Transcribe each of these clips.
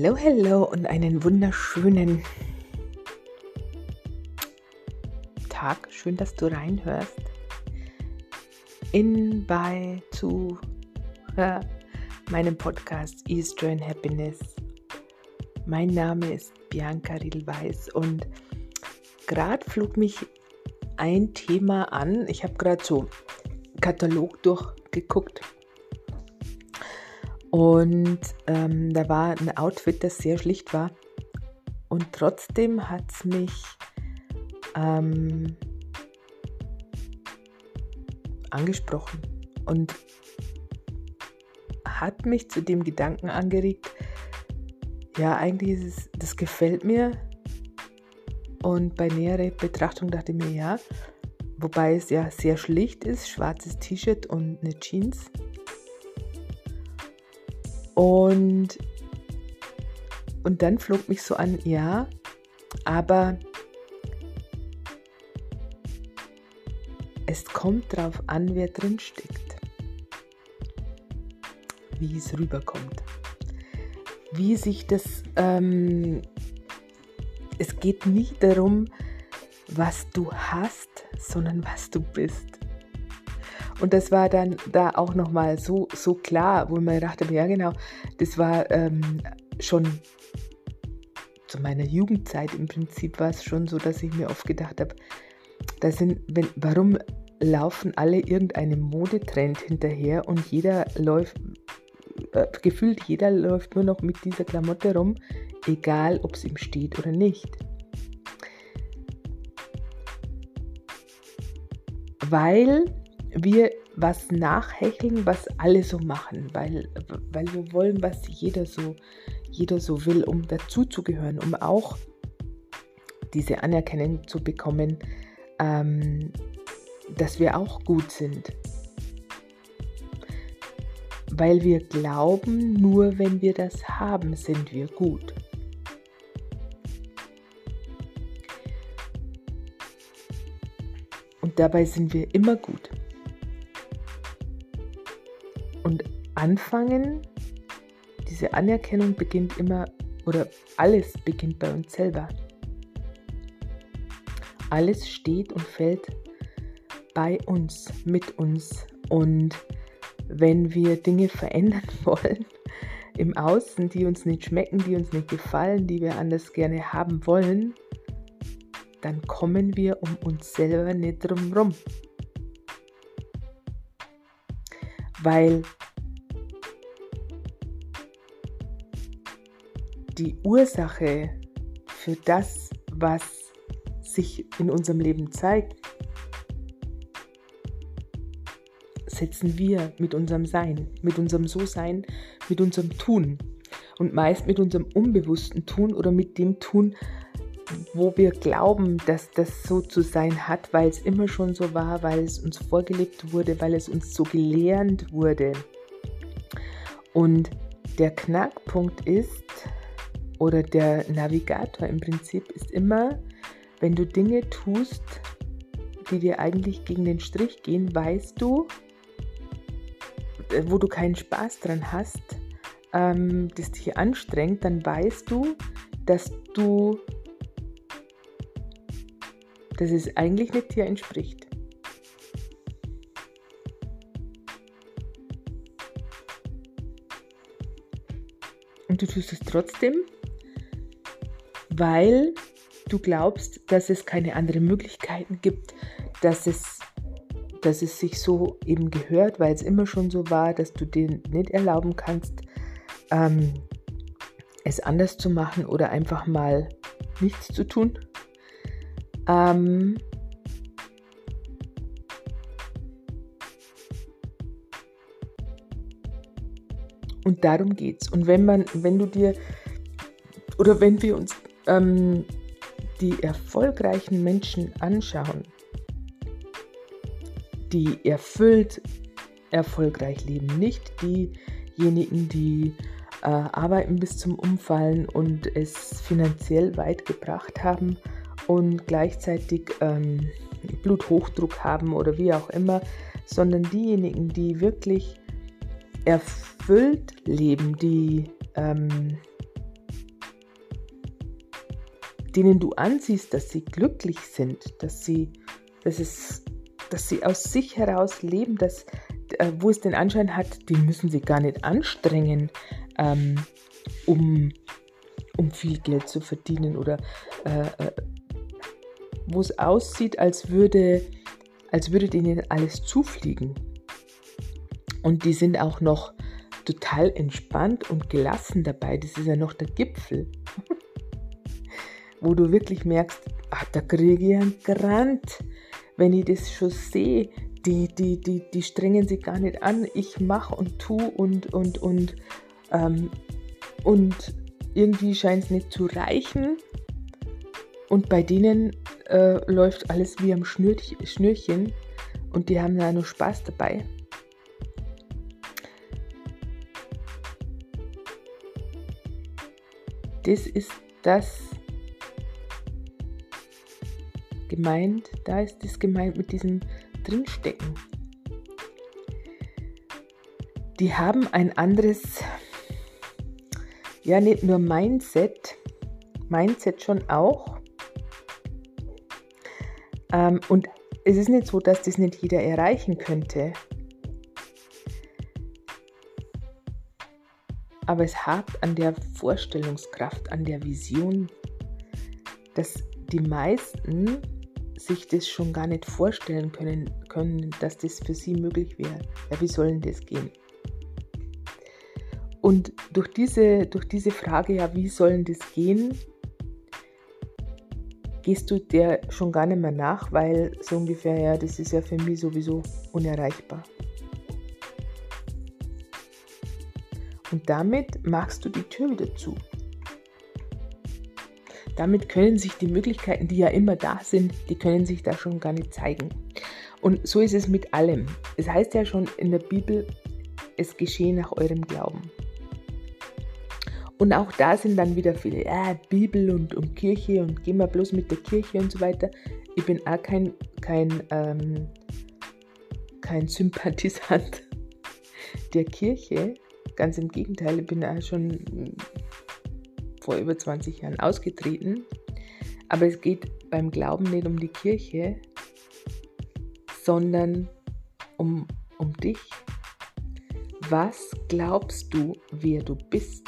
Hallo, hallo und einen wunderschönen Tag. Schön, dass du reinhörst. In, bei, zu meinem Podcast Eastern Happiness. Mein Name ist Bianca Riedel-Weiß und gerade flog mich ein Thema an. Ich habe gerade so Katalog durchgeguckt und ähm, da war ein Outfit, das sehr schlicht war. Und trotzdem hat es mich ähm, angesprochen und hat mich zu dem Gedanken angeregt, ja, eigentlich ist es, das gefällt mir. Und bei näherer Betrachtung dachte ich mir, ja, wobei es ja sehr schlicht ist, schwarzes T-Shirt und eine Jeans und, und dann flog mich so an, ja, aber es kommt darauf an, wer drin steckt. Wie es rüberkommt. Wie sich das, ähm, es geht nicht darum, was du hast, sondern was du bist. Und das war dann da auch nochmal so, so klar, wo man dachte, ja genau, das war ähm, schon zu meiner Jugendzeit im Prinzip war es schon so, dass ich mir oft gedacht habe, da sind, wenn, warum laufen alle irgendeinem Modetrend hinterher und jeder läuft, äh, gefühlt jeder läuft nur noch mit dieser Klamotte rum, egal ob es ihm steht oder nicht. Weil wir was nachhecheln, was alle so machen, weil, weil wir wollen, was jeder so, jeder so will, um dazuzugehören, um auch diese Anerkennung zu bekommen, ähm, dass wir auch gut sind. Weil wir glauben, nur wenn wir das haben, sind wir gut. Und dabei sind wir immer gut. Anfangen, diese Anerkennung beginnt immer, oder alles beginnt bei uns selber. Alles steht und fällt bei uns, mit uns. Und wenn wir Dinge verändern wollen im Außen, die uns nicht schmecken, die uns nicht gefallen, die wir anders gerne haben wollen, dann kommen wir um uns selber nicht drum rum. Weil die Ursache für das, was sich in unserem Leben zeigt, setzen wir mit unserem Sein, mit unserem So-Sein, mit unserem Tun und meist mit unserem unbewussten Tun oder mit dem Tun, wo wir glauben, dass das so zu sein hat, weil es immer schon so war, weil es uns vorgelebt wurde, weil es uns so gelernt wurde. Und der Knackpunkt ist, oder der Navigator im Prinzip ist immer, wenn du Dinge tust, die dir eigentlich gegen den Strich gehen, weißt du, äh, wo du keinen Spaß dran hast, ähm, das dich anstrengt, dann weißt du, dass du, dass es eigentlich nicht dir entspricht. Und du tust es trotzdem, weil du glaubst, dass es keine anderen Möglichkeiten gibt, dass es, dass es sich so eben gehört, weil es immer schon so war, dass du dir nicht erlauben kannst, ähm, es anders zu machen oder einfach mal nichts zu tun. Ähm, und darum geht's. Und wenn man, wenn du dir oder wenn wir uns ähm, die erfolgreichen Menschen anschauen, die erfüllt erfolgreich leben, nicht diejenigen, die äh, arbeiten bis zum Umfallen und es finanziell weit gebracht haben und gleichzeitig ähm, Bluthochdruck haben oder wie auch immer, sondern diejenigen, die wirklich erfüllt leben, die ähm, denen du ansiehst, dass sie glücklich sind, dass sie, dass es, dass sie aus sich heraus leben, dass, äh, wo es den Anschein hat, die müssen sie gar nicht anstrengen, ähm, um, um viel Geld zu verdienen oder äh, äh, wo es aussieht, als würde, als würde denen alles zufliegen. Und die sind auch noch total entspannt und gelassen dabei. Das ist ja noch der Gipfel. Wo du wirklich merkst, ach, da kriege ich einen Grant, wenn ich das schon sehe. Die, die, die, die strengen sich gar nicht an. Ich mache und tue und, und, und, ähm, und irgendwie scheint es nicht zu reichen. Und bei denen äh, läuft alles wie am Schnürchen und die haben da nur Spaß dabei. Das ist das gemeint, da ist das gemeint mit diesem Drinstecken. Die haben ein anderes, ja nicht nur Mindset, Mindset schon auch. Ähm, und es ist nicht so, dass das nicht jeder erreichen könnte. aber es hakt an der Vorstellungskraft, an der Vision, dass die meisten sich das schon gar nicht vorstellen können, können dass das für sie möglich wäre. Ja, wie soll denn das gehen? Und durch diese, durch diese Frage, ja, wie soll denn das gehen, gehst du der schon gar nicht mehr nach, weil so ungefähr, ja, das ist ja für mich sowieso unerreichbar. Und damit machst du die Tür wieder zu. Damit können sich die Möglichkeiten, die ja immer da sind, die können sich da schon gar nicht zeigen. Und so ist es mit allem. Es heißt ja schon in der Bibel, es geschehe nach eurem Glauben. Und auch da sind dann wieder viele, ja, Bibel und, und Kirche und gehen wir bloß mit der Kirche und so weiter. Ich bin auch kein, kein, ähm, kein Sympathisant der Kirche, Ganz im Gegenteil, ich bin da schon vor über 20 Jahren ausgetreten. Aber es geht beim Glauben nicht um die Kirche, sondern um, um dich. Was glaubst du, wer du bist?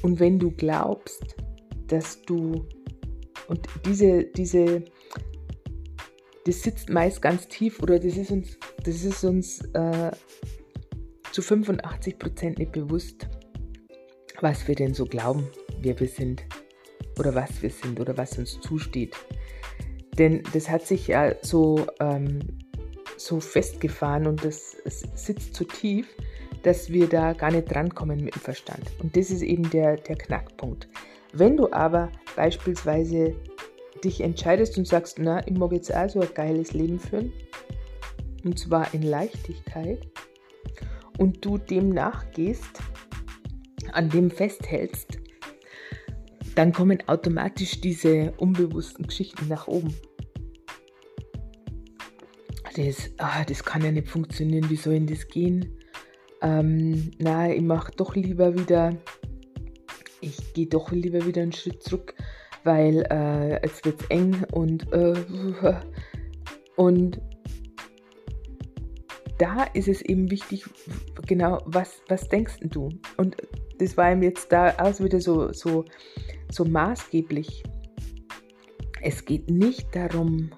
Und wenn du glaubst, dass du, und diese, diese, das sitzt meist ganz tief oder das ist uns das ist uns äh, zu 85 Prozent nicht bewusst, was wir denn so glauben, wer wir sind oder was wir sind oder was uns zusteht. Denn das hat sich ja so, ähm, so festgefahren und das sitzt so tief, dass wir da gar nicht drankommen mit dem Verstand. Und das ist eben der, der Knackpunkt. Wenn du aber beispielsweise dich entscheidest und sagst, na, ich mag jetzt auch so ein geiles Leben führen, und zwar in Leichtigkeit, und du dem nachgehst, an dem festhältst, dann kommen automatisch diese unbewussten Geschichten nach oben. Das, ah, das kann ja nicht funktionieren, wie soll denn das gehen? Ähm, na, ich mache doch lieber wieder, ich gehe doch lieber wieder einen Schritt zurück, weil äh, es wird eng und, äh, und da ist es eben wichtig, genau, was, was denkst du? Und das war ihm jetzt da auch wieder so, so, so maßgeblich. Es geht nicht darum,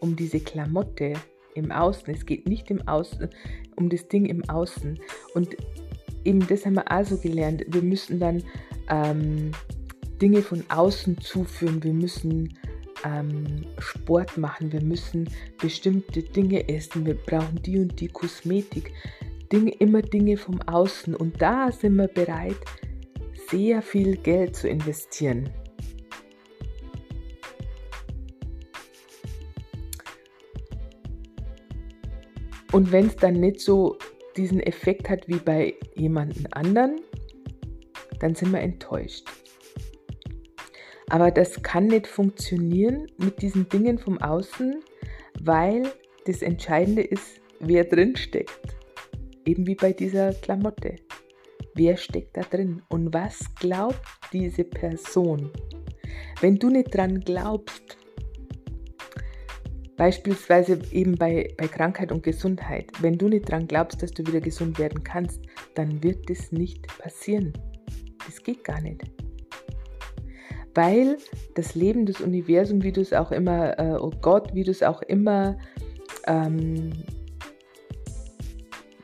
um diese Klamotte im Außen. Es geht nicht im Außen, um das Ding im Außen. Und eben das haben wir auch so gelernt. Wir müssen dann ähm, Dinge von außen zuführen. Wir müssen ähm, Sport machen, wir müssen bestimmte Dinge essen, wir brauchen die und die Kosmetik, Dinge, immer Dinge vom Außen. Und da sind wir bereit, sehr viel Geld zu investieren. Und wenn es dann nicht so diesen Effekt hat wie bei jemandem anderen, dann sind wir enttäuscht. Aber das kann nicht funktionieren mit diesen Dingen vom Außen, weil das Entscheidende ist, wer drin steckt. Eben wie bei dieser Klamotte. wer steckt da drin und was glaubt diese Person. Wenn du nicht dran glaubst, beispielsweise eben bei, bei Krankheit und Gesundheit, wenn du nicht dran glaubst, dass du wieder gesund werden kannst, dann wird das nicht passieren. Das geht gar nicht. Weil das Leben, das Universum, wie du es auch immer, äh, oh Gott, wie du es auch immer ähm,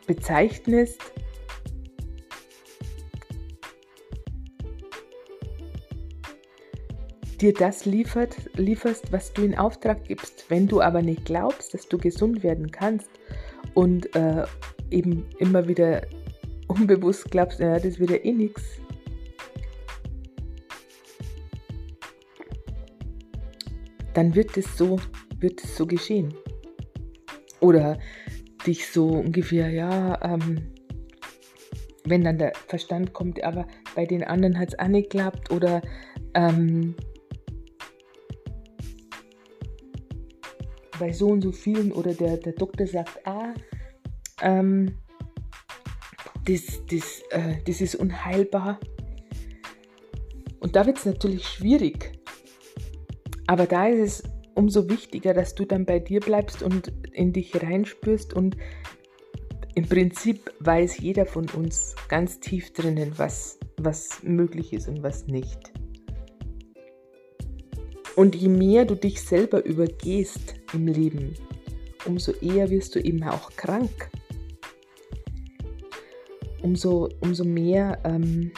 bezeichnest, dir das liefert, lieferst, was du in Auftrag gibst. Wenn du aber nicht glaubst, dass du gesund werden kannst und äh, eben immer wieder unbewusst glaubst, ja, das wird ja eh nichts. Dann wird es so, wird es so geschehen. Oder dich so ungefähr, ja, ähm, wenn dann der Verstand kommt, aber bei den anderen hat es auch nicht geklappt oder ähm, bei so und so vielen oder der, der Doktor sagt, ah, ähm, das, das, äh, das ist unheilbar. Und da wird es natürlich schwierig. Aber da ist es umso wichtiger, dass du dann bei dir bleibst und in dich reinspürst und im Prinzip weiß jeder von uns ganz tief drinnen, was, was möglich ist und was nicht. Und je mehr du dich selber übergehst im Leben, umso eher wirst du eben auch krank. Umso, umso mehr. Ähm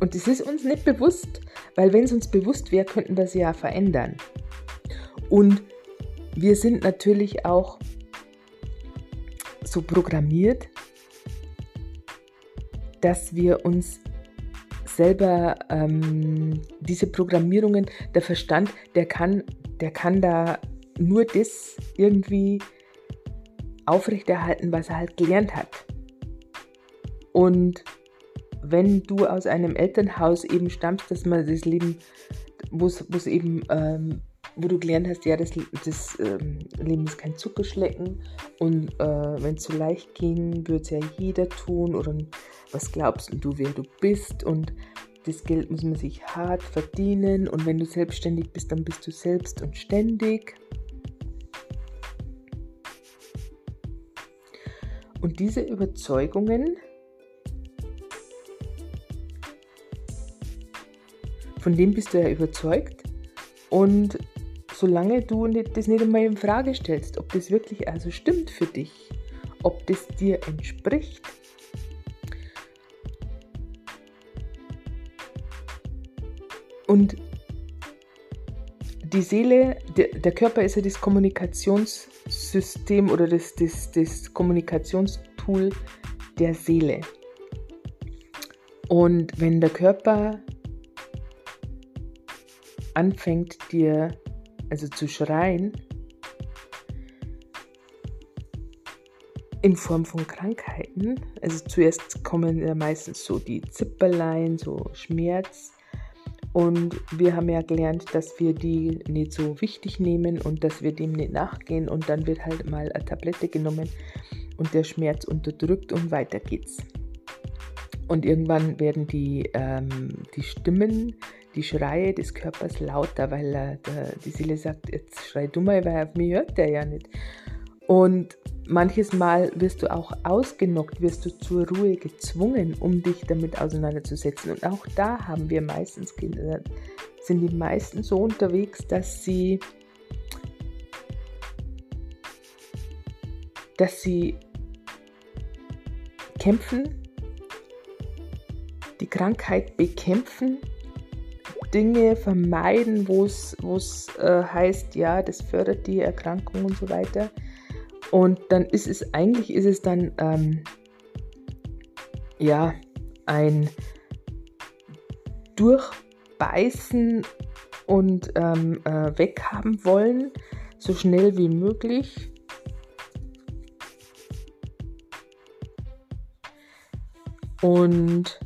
und es ist uns nicht bewusst, weil wenn es uns bewusst wäre, könnten wir es ja verändern. Und wir sind natürlich auch so programmiert, dass wir uns selber ähm, diese Programmierungen, der Verstand, der kann, der kann da nur das irgendwie aufrechterhalten, was er halt gelernt hat. Und wenn du aus einem Elternhaus eben stammst, dass man das Leben, wo es eben, ähm, wo du gelernt hast, ja, das, das ähm, Leben ist kein Zuckerschlecken und äh, wenn es so leicht ging, würde es ja jeder tun oder was glaubst du, wer du bist und das Geld muss man sich hart verdienen und wenn du selbstständig bist, dann bist du selbst und ständig. Und diese Überzeugungen, von denen bist du ja überzeugt und solange du das nicht einmal in Frage stellst, ob das wirklich also stimmt für dich, ob das dir entspricht, Und die Seele, der, der, Körper ist ja das Kommunikationssystem oder das, das, das Kommunikationstool der Seele. Und wenn der Körper anfängt dir also zu schreien, in Form von Krankheiten, also zuerst kommen ja meistens so die Zipperlein, so Schmerz, und wir haben ja gelernt, dass wir die nicht so wichtig nehmen und dass wir dem nicht nachgehen. Und dann wird halt mal eine Tablette genommen und der Schmerz unterdrückt und weiter geht's. Und irgendwann werden die, ähm, die Stimmen, die Schreie des Körpers lauter, weil äh, der, die Seele sagt, jetzt schrei du mal, weil auf mich hört der ja nicht. Und manches Mal wirst du auch ausgenockt, wirst du zur Ruhe gezwungen, um dich damit auseinanderzusetzen. Und auch da haben wir meistens Kinder, sind die meisten so unterwegs, dass sie, dass sie kämpfen, die Krankheit bekämpfen, Dinge vermeiden, wo es äh, heißt, ja, das fördert die Erkrankung und so weiter und dann ist es eigentlich ist es dann ähm, ja ein Durchbeißen und ähm, äh, weghaben wollen, so schnell wie möglich. Und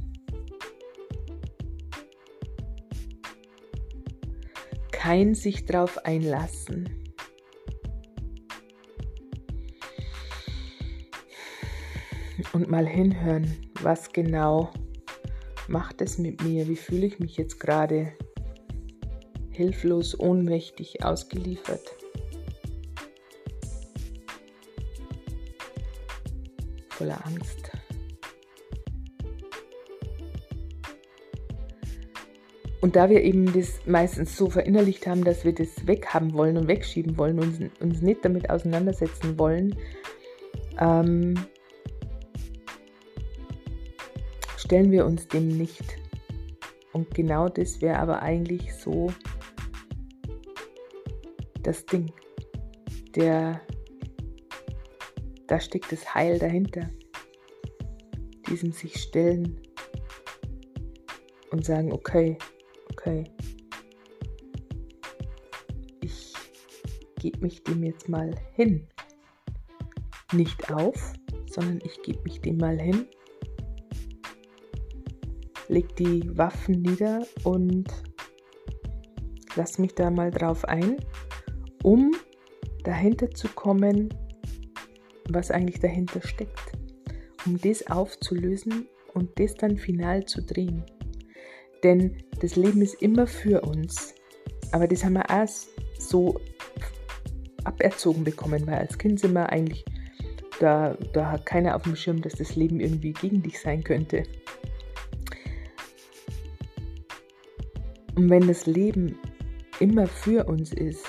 kein sich drauf einlassen. und mal hinhören, was genau macht es mit mir, wie fühle ich mich jetzt gerade hilflos, ohnmächtig, ausgeliefert. Voller Angst. Und da wir eben das meistens so verinnerlicht haben, dass wir das weghaben wollen und wegschieben wollen, uns, uns nicht damit auseinandersetzen wollen, ähm, stellen wir uns dem nicht. Und genau das wäre aber eigentlich so das Ding. Der, da steckt das Heil dahinter. Diesem sich stellen und sagen, okay, okay, ich gebe mich dem jetzt mal hin. Nicht auf, sondern ich gebe mich dem mal hin leg die Waffen nieder und lass mich da mal drauf ein, um dahinter zu kommen, was eigentlich dahinter steckt, um das aufzulösen und das dann final zu drehen. Denn das Leben ist immer für uns. Aber das haben wir auch so aberzogen bekommen, weil als Kind sind wir eigentlich, da, da hat keiner auf dem Schirm, dass das Leben irgendwie gegen dich sein könnte. Und wenn das Leben immer für uns ist,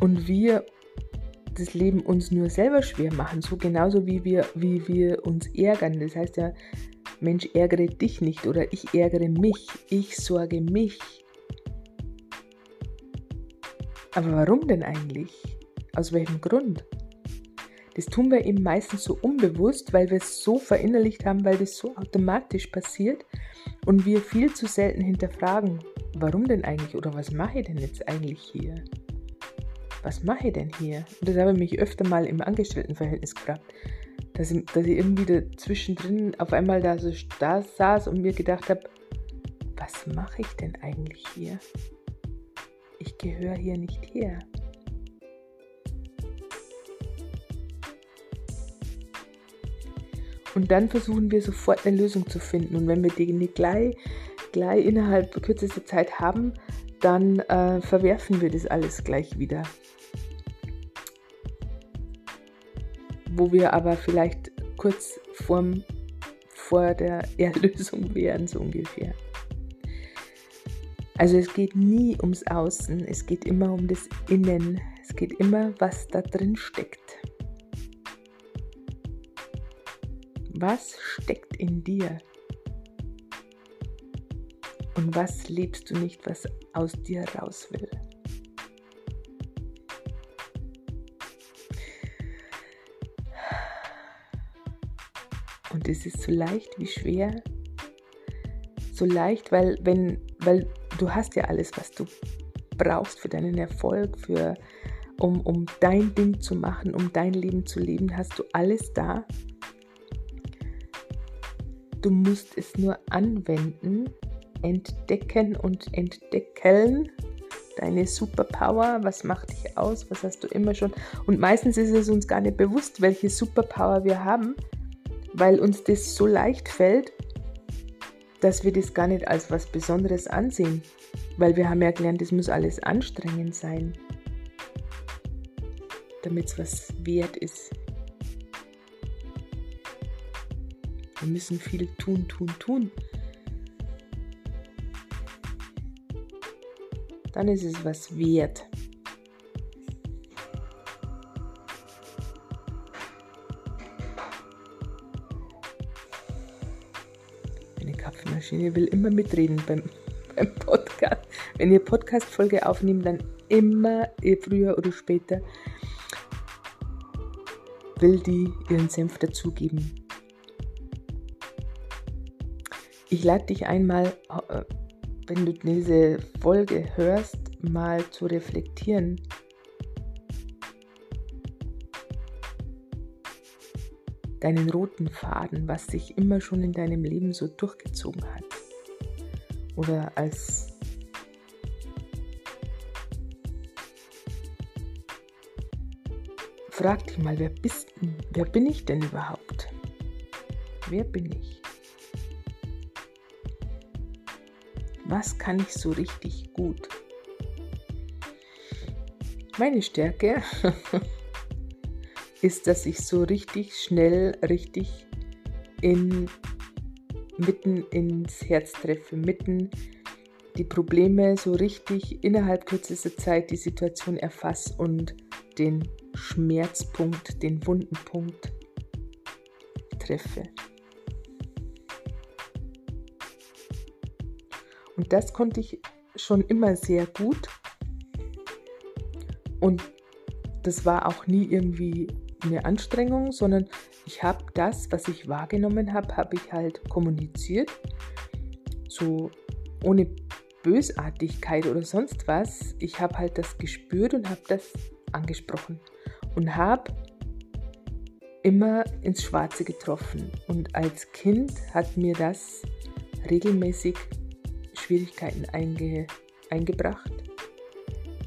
und wir das Leben uns nur selber schwer machen, so genauso wie wir, wie wir uns ärgern. Das heißt ja, Mensch, ärgere dich nicht oder ich ärgere mich, ich sorge mich. Aber warum denn eigentlich? Aus welchem Grund? Das tun wir eben meistens so unbewusst, weil wir es so verinnerlicht haben, weil das so automatisch passiert und wir viel zu selten hinterfragen, warum denn eigentlich oder was mache ich denn jetzt eigentlich hier? Was mache ich denn hier? Und das habe ich mich öfter mal im Angestelltenverhältnis gefragt, dass ich, dass ich irgendwie dazwischendrin auf einmal da so da saß und mir gedacht habe, was mache ich denn eigentlich hier? Ich gehöre hier nicht her. Und dann versuchen wir sofort eine Lösung zu finden. Und wenn wir die nicht gleich, gleich innerhalb kürzester Zeit haben, dann äh, verwerfen wir das alles gleich wieder. Wo wir aber vielleicht kurz vorm, vor der Erlösung wären, so ungefähr. Also es geht nie ums Außen, es geht immer um das Innen, es geht immer, was da drin steckt. Was steckt in dir? Und was lebst du nicht, was aus dir raus will? Es ist so leicht wie schwer. So leicht, weil wenn, weil du hast ja alles, was du brauchst für deinen Erfolg, für, um, um dein Ding zu machen, um dein Leben zu leben, hast du alles da. Du musst es nur anwenden, entdecken und entdeckeln. Deine Superpower, was macht dich aus, was hast du immer schon. Und meistens ist es uns gar nicht bewusst, welche Superpower wir haben, weil uns das so leicht fällt, dass wir das gar nicht als was Besonderes ansehen. Weil wir haben ja gelernt, das muss alles anstrengend sein, damit es was wert ist. Wir müssen viel tun, tun, tun. Dann ist es was wert. Kaffeemaschine will immer mitreden beim, beim Podcast. Wenn ihr Podcast-Folge aufnehmt, dann immer, früher oder später, will die ihren Senf dazugeben. Ich lade dich einmal, äh, wenn du diese Folge hörst, mal zu reflektieren. Deinen roten Faden, was sich immer schon in deinem Leben so durchgezogen hat. Oder als frag dich mal, wer, bist, wer bin ich denn überhaupt? Wer bin ich? Was kann ich so richtig gut? Meine Stärke ist, dass ich so richtig schnell, richtig in, mitten ins Herz treffe, mitten die Probleme so richtig innerhalb kürzester Zeit die Situation erfasse und den Schmerzpunkt, den Wundenpunkt treffe. Und das konnte ich schon immer sehr gut. Und das war auch nie irgendwie eine Anstrengung, sondern ich habe das, was ich wahrgenommen habe, habe ich halt kommuniziert. So ohne Bösartigkeit oder sonst was. Ich habe halt das gespürt und habe das angesprochen und habe immer ins Schwarze getroffen. Und als Kind hat mir das regelmäßig Schwierigkeiten einge, eingebracht,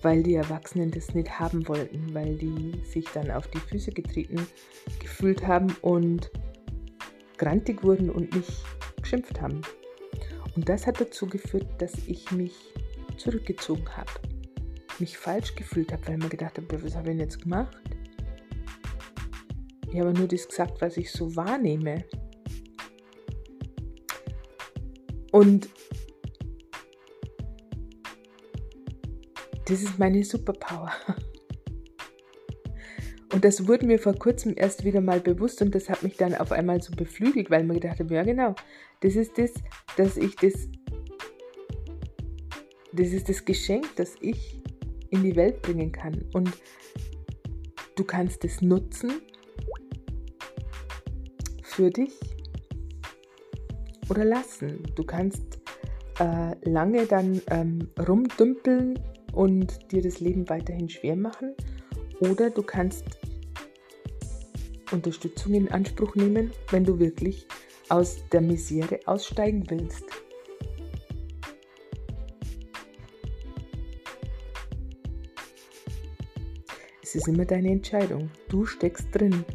weil die Erwachsenen das nicht haben wollten, weil die sich dann auf die Füße getreten gefühlt haben und grantig wurden und mich geschimpft haben. Und das hat dazu geführt, dass ich mich zurückgezogen habe, mich falsch gefühlt habe, weil ich mir gedacht habe, was habe ich denn jetzt gemacht? Ich habe nur das gesagt, was ich so wahrnehme. Und das ist meine Superpower. Und das wurde mir vor kurzem erst wieder mal bewusst und das hat mich dann auf einmal so beflügelt, weil mir gedacht habe, ja genau, das ist das, dass ich das, das ist das Geschenk, das ich in die Welt bringen kann. Und du kannst es nutzen für dich oder lassen. Du kannst äh, lange dann ähm, rumdümpeln und dir das Leben weiterhin schwer machen oder du kannst Unterstützung in Anspruch nehmen, wenn du wirklich aus der Misere aussteigen willst. Es ist immer deine Entscheidung. Du steckst drin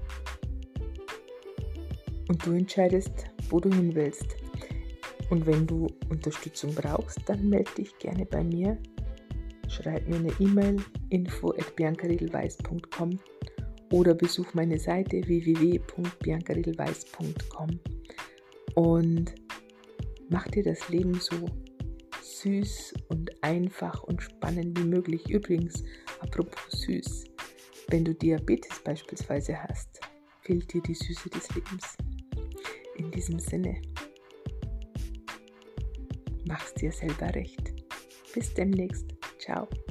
und du entscheidest, wo du hin willst. Und wenn du Unterstützung brauchst, dann melde dich gerne bei mir. Schreib mir eine E-Mail info at biancariedelweiß.com oder besuch meine Seite www.biancariedelweiß.com und mach dir das Leben so süß und einfach und spannend wie möglich. Übrigens, apropos süß, wenn du Diabetes beispielsweise hast, fehlt dir die Süße des Lebens. In diesem Sinne, mach's dir selber recht. Bis demnächst. out.